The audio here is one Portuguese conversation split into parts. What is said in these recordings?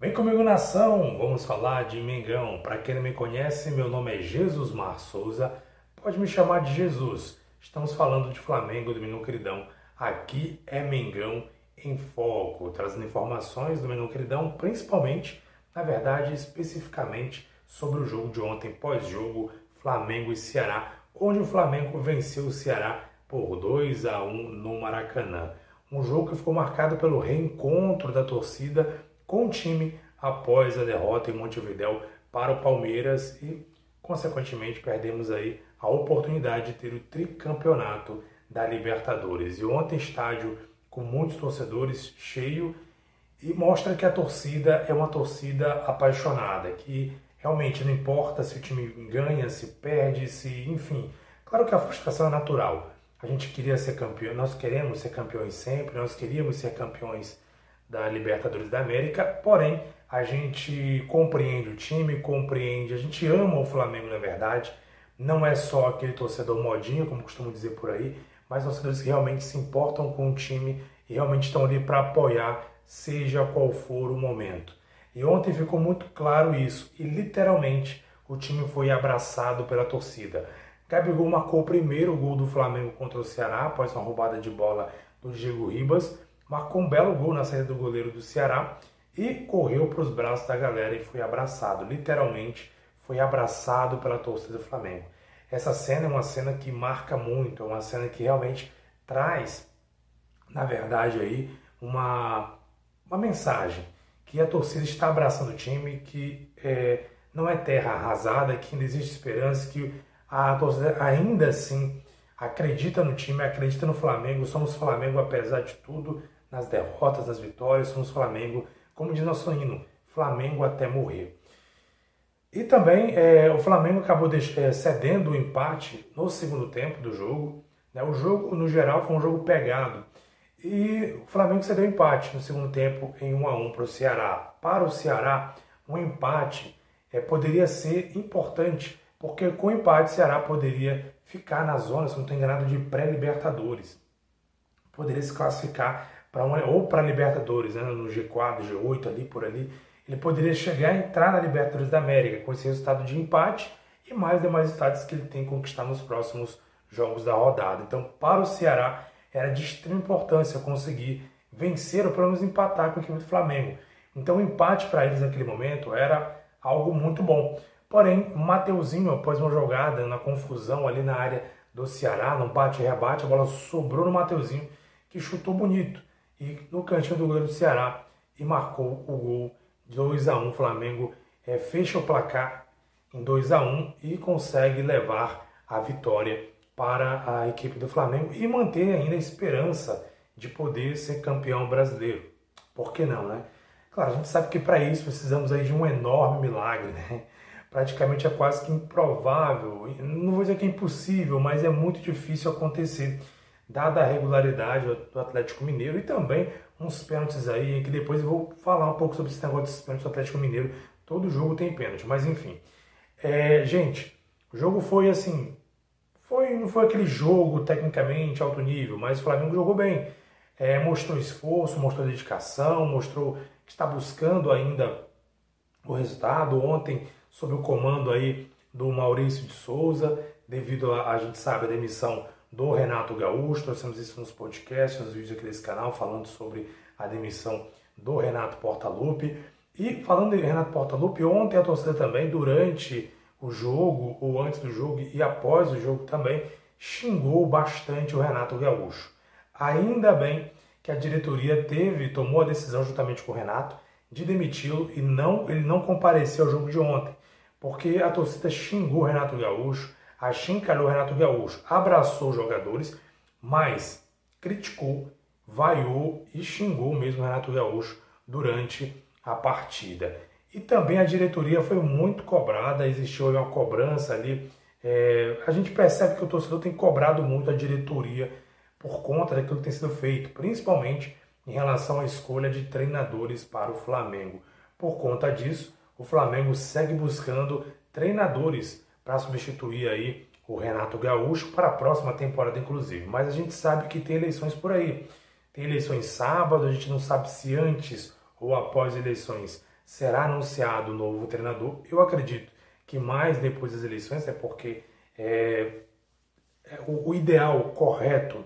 Vem comigo nação, vamos falar de Mengão. Para quem não me conhece, meu nome é Jesus Mar Souza, pode me chamar de Jesus. Estamos falando de Flamengo do Menu. Aqui é Mengão em Foco, trazendo informações do Menu principalmente, na verdade, especificamente sobre o jogo de ontem, pós-jogo Flamengo e Ceará, onde o Flamengo venceu o Ceará por 2 a 1 no Maracanã. Um jogo que ficou marcado pelo reencontro da torcida com o time após a derrota em Montevidéu para o Palmeiras e, consequentemente, perdemos aí a oportunidade de ter o tricampeonato da Libertadores. E ontem estádio com muitos torcedores cheio e mostra que a torcida é uma torcida apaixonada, que realmente não importa se o time ganha, se perde, se enfim. Claro que a frustração é natural, a gente queria ser campeão, nós queremos ser campeões sempre, nós queríamos ser campeões da Libertadores da América, porém a gente compreende o time, compreende, a gente ama o Flamengo na verdade, não é só aquele torcedor modinho, como costumo dizer por aí, mas torcedores que realmente se importam com o time e realmente estão ali para apoiar, seja qual for o momento. E ontem ficou muito claro isso, e literalmente o time foi abraçado pela torcida. Gabigol marcou o primeiro gol do Flamengo contra o Ceará após uma roubada de bola do Diego Ribas. Marcou um belo gol na saída do goleiro do Ceará e correu para os braços da galera e foi abraçado. Literalmente foi abraçado pela torcida do Flamengo. Essa cena é uma cena que marca muito, é uma cena que realmente traz, na verdade, aí uma, uma mensagem que a torcida está abraçando o time, que é, não é terra arrasada, que ainda existe esperança, que a torcida ainda assim acredita no time, acredita no Flamengo. Somos Flamengo apesar de tudo, nas derrotas, nas vitórias. Somos Flamengo, como diz nosso hino, Flamengo até morrer. E também é, o Flamengo acabou é, cedendo o empate no segundo tempo do jogo. Né? O jogo, no geral, foi um jogo pegado. E o Flamengo cedeu empate no segundo tempo em 1 a 1 para o Ceará. Para o Ceará, um empate é, poderia ser importante porque com o empate o Ceará poderia ficar na zona, se não estou enganado, de pré-Libertadores. Poderia se classificar para ou para Libertadores, né, no G4, G8, ali por ali. Ele poderia chegar a entrar na Libertadores da América com esse resultado de empate e mais demais estados que ele tem que conquistar nos próximos jogos da rodada. Então, para o Ceará, era de extrema importância conseguir vencer ou pelo menos empatar com a equipe do Flamengo. Então, o empate para eles naquele momento era algo muito bom. Porém, Mateuzinho, após uma jogada na confusão ali na área do Ceará, no bate-rebate, a bola sobrou no Mateuzinho, que chutou bonito e no cantinho do goleiro do Ceará e marcou o gol 2 a 1 Flamengo é, fecha o placar em 2 a 1 e consegue levar a vitória para a equipe do Flamengo e manter ainda a esperança de poder ser campeão brasileiro. Por que não, né? Claro, a gente sabe que para isso precisamos aí de um enorme milagre, né? praticamente é quase que improvável, não vou dizer que é impossível, mas é muito difícil acontecer, dada a regularidade do Atlético Mineiro e também uns pênaltis aí, que depois eu vou falar um pouco sobre esse negócio dos pênaltis do Atlético Mineiro. Todo jogo tem pênalti, mas enfim. É, gente, o jogo foi assim, foi, não foi aquele jogo tecnicamente alto nível, mas o Flamengo jogou bem. É, mostrou esforço, mostrou dedicação, mostrou que está buscando ainda o resultado. Ontem sob o comando aí do Maurício de Souza, devido a, a gente sabe, a demissão do Renato Gaúcho, trouxemos isso nos podcasts, nos vídeos aqui desse canal, falando sobre a demissão do Renato Portaluppi. E falando de Renato Portaluppi, ontem a torcida também, durante o jogo, ou antes do jogo e após o jogo também, xingou bastante o Renato Gaúcho. Ainda bem que a diretoria teve, tomou a decisão juntamente com o Renato, de demiti-lo e não, ele não compareceu ao jogo de ontem, porque a torcida xingou o Renato Gaúcho, achincalhou Renato Gaúcho, abraçou os jogadores, mas criticou, vaiou e xingou mesmo Renato Gaúcho durante a partida. E também a diretoria foi muito cobrada, existiu uma cobrança ali. É, a gente percebe que o torcedor tem cobrado muito a diretoria por conta daquilo que tem sido feito, principalmente em relação à escolha de treinadores para o Flamengo. Por conta disso, o Flamengo segue buscando treinadores para substituir aí o Renato Gaúcho para a próxima temporada, inclusive. Mas a gente sabe que tem eleições por aí. Tem eleições sábado, a gente não sabe se antes ou após eleições será anunciado o novo treinador. Eu acredito que mais depois das eleições, é porque é, é, o, o, ideal correto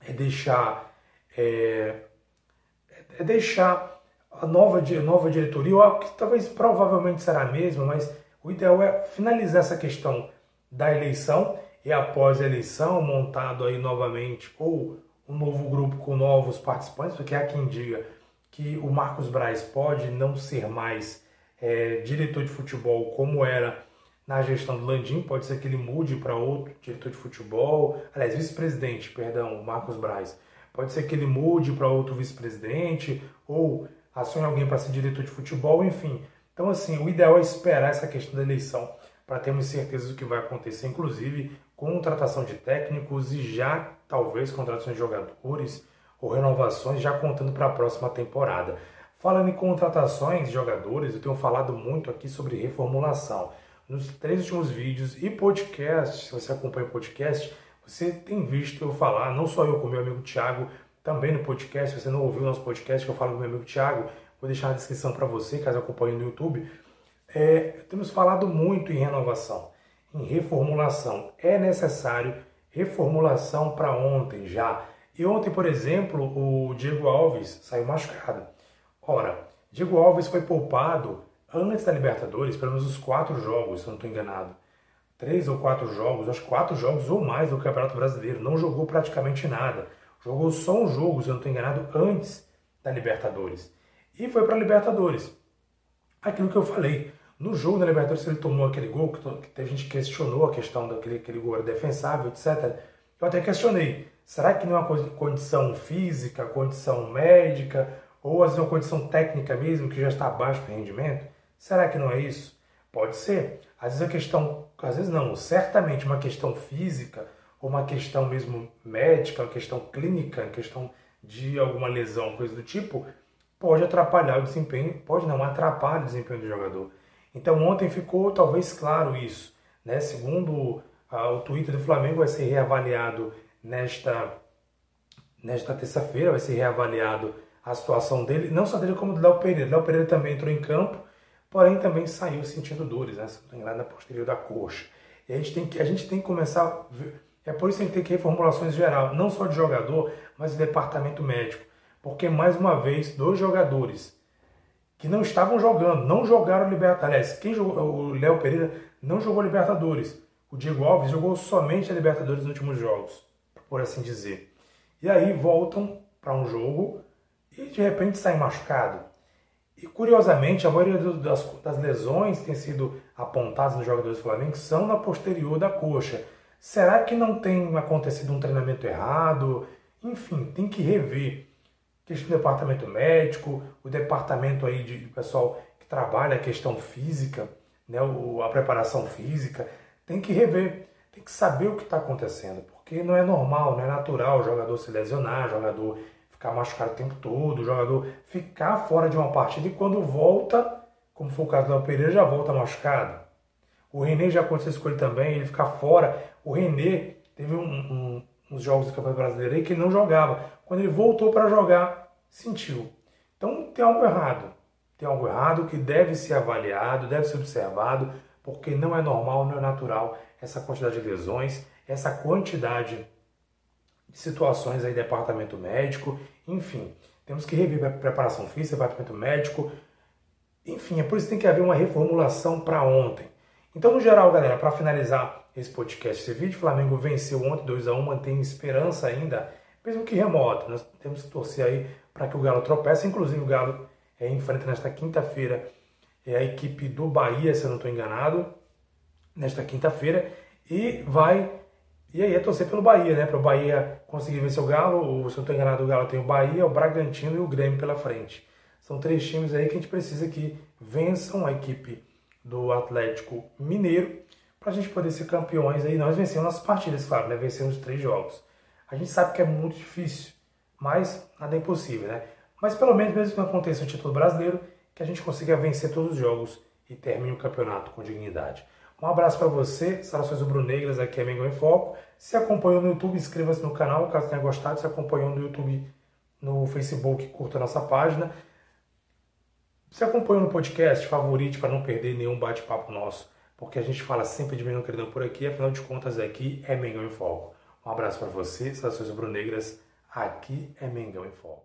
é deixar é, é deixar a nova, nova diretoria, que talvez provavelmente será a mesma, mas o ideal é finalizar essa questão da eleição e após a eleição montado aí novamente ou um novo grupo com novos participantes, porque há quem diga que o Marcos Braz pode não ser mais é, diretor de futebol como era na gestão do Landim, pode ser que ele mude para outro diretor de futebol, aliás, vice-presidente, perdão, Marcos Braz. Pode ser que ele mude para outro vice-presidente ou acione alguém para ser diretor de futebol, enfim. Então, assim, o ideal é esperar essa questão da eleição para termos certeza do que vai acontecer, inclusive contratação de técnicos e já talvez contratações de jogadores ou renovações já contando para a próxima temporada. Falando em contratações de jogadores, eu tenho falado muito aqui sobre reformulação. Nos três últimos vídeos e podcasts, se você acompanha o podcast, você tem visto eu falar, não só eu, com meu amigo Thiago, também no podcast. Se você não ouviu o nosso podcast, que eu falo com meu amigo Thiago, vou deixar na descrição para você, caso acompanhe no YouTube. É, temos falado muito em renovação, em reformulação. É necessário reformulação para ontem já. E ontem, por exemplo, o Diego Alves saiu machucado. Ora, Diego Alves foi poupado antes da Libertadores, pelo menos os quatro jogos, se eu não estou enganado. Três ou quatro jogos, acho quatro jogos ou mais do Campeonato Brasileiro. Não jogou praticamente nada. Jogou só um jogo, se eu não estou enganado, antes da Libertadores. E foi para a Libertadores. Aquilo que eu falei. No jogo da Libertadores, ele tomou aquele gol, que a gente questionou a questão daquele aquele gol defensável, etc. Eu até questionei. Será que não é uma condição física, condição médica, ou às vezes uma condição técnica mesmo, que já está abaixo do rendimento? Será que não é isso? Pode ser. Às vezes a questão, às vezes não, certamente uma questão física, ou uma questão mesmo médica, uma questão clínica, uma questão de alguma lesão, coisa do tipo, pode atrapalhar o desempenho, pode não, atrapalhar o desempenho do jogador. Então ontem ficou talvez claro isso. Né? Segundo ah, o Twitter do Flamengo, vai ser reavaliado nesta, nesta terça-feira, vai ser reavaliado a situação dele, não só dele como do Léo Pereira. Léo Pereira também entrou em campo, porém também saiu sentindo dores, né? Não na posterior da coxa. E a gente tem que, a gente tem que começar. É por isso que tem que ter que reformulações geral, não só de jogador, mas de departamento médico. Porque, mais uma vez, dois jogadores que não estavam jogando, não jogaram Libertadores. Quem jogou, o Léo Pereira não jogou Libertadores. O Diego Alves jogou somente a Libertadores nos últimos jogos, por assim dizer. E aí voltam para um jogo e de repente saem machucado. E curiosamente, a maioria das, das lesões que têm sido apontadas nos jogadores do Flamengo são na posterior da coxa. Será que não tem acontecido um treinamento errado? Enfim, tem que rever. Questão do departamento médico, o departamento aí de, pessoal que trabalha a questão física, né, a preparação física, tem que rever, tem que saber o que está acontecendo, porque não é normal, não é natural o jogador se lesionar, o jogador ficar machucado o tempo todo, o jogador ficar fora de uma partida e quando volta, como foi o caso do Pereira, já volta machucado. O René já aconteceu isso com ele também, ele ficar fora. O René teve um, um, uns jogos do Campeonato Brasileiro aí que ele não jogava. Quando ele voltou para jogar, sentiu. Então tem algo errado. Tem algo errado que deve ser avaliado, deve ser observado, porque não é normal, não é natural essa quantidade de lesões, essa quantidade de situações aí, departamento médico, enfim. Temos que rever a preparação física, departamento médico, enfim, é por isso que tem que haver uma reformulação para ontem. Então, no geral, galera, para finalizar esse podcast, esse vídeo, Flamengo venceu ontem 2 a 1 mantém esperança ainda, mesmo que remota. Nós temos que torcer aí para que o Galo tropece. Inclusive, o Galo é, enfrenta nesta quinta-feira é, a equipe do Bahia, se eu não estou enganado, nesta quinta-feira, e vai e aí é torcer pelo Bahia, né? Para o Bahia conseguir vencer o Galo. O, se eu não estou enganado, o Galo tem o Bahia, o Bragantino e o Grêmio pela frente. São três times aí que a gente precisa que vençam a equipe do Atlético Mineiro para a gente poder ser campeões aí. Nós vencemos nossas partidas, claro, né? Vencemos três jogos. A gente sabe que é muito difícil, mas nada é impossível, né? Mas pelo menos, mesmo que não aconteça o título brasileiro, que a gente consiga vencer todos os jogos e termine o campeonato com dignidade. Um abraço para você, saudações rubro-negras, aqui é Mengão em Foco. Se acompanhou no YouTube, inscreva-se no canal, caso tenha gostado. Se acompanhou no YouTube, no Facebook, curta a nossa página. Se acompanhou no podcast, favorite para não perder nenhum bate-papo nosso, porque a gente fala sempre de Mengão Queridão por aqui, afinal de contas aqui é Mengão em Foco. Um abraço para você, saudações rubro-negras. Aqui é Mengão em Foco.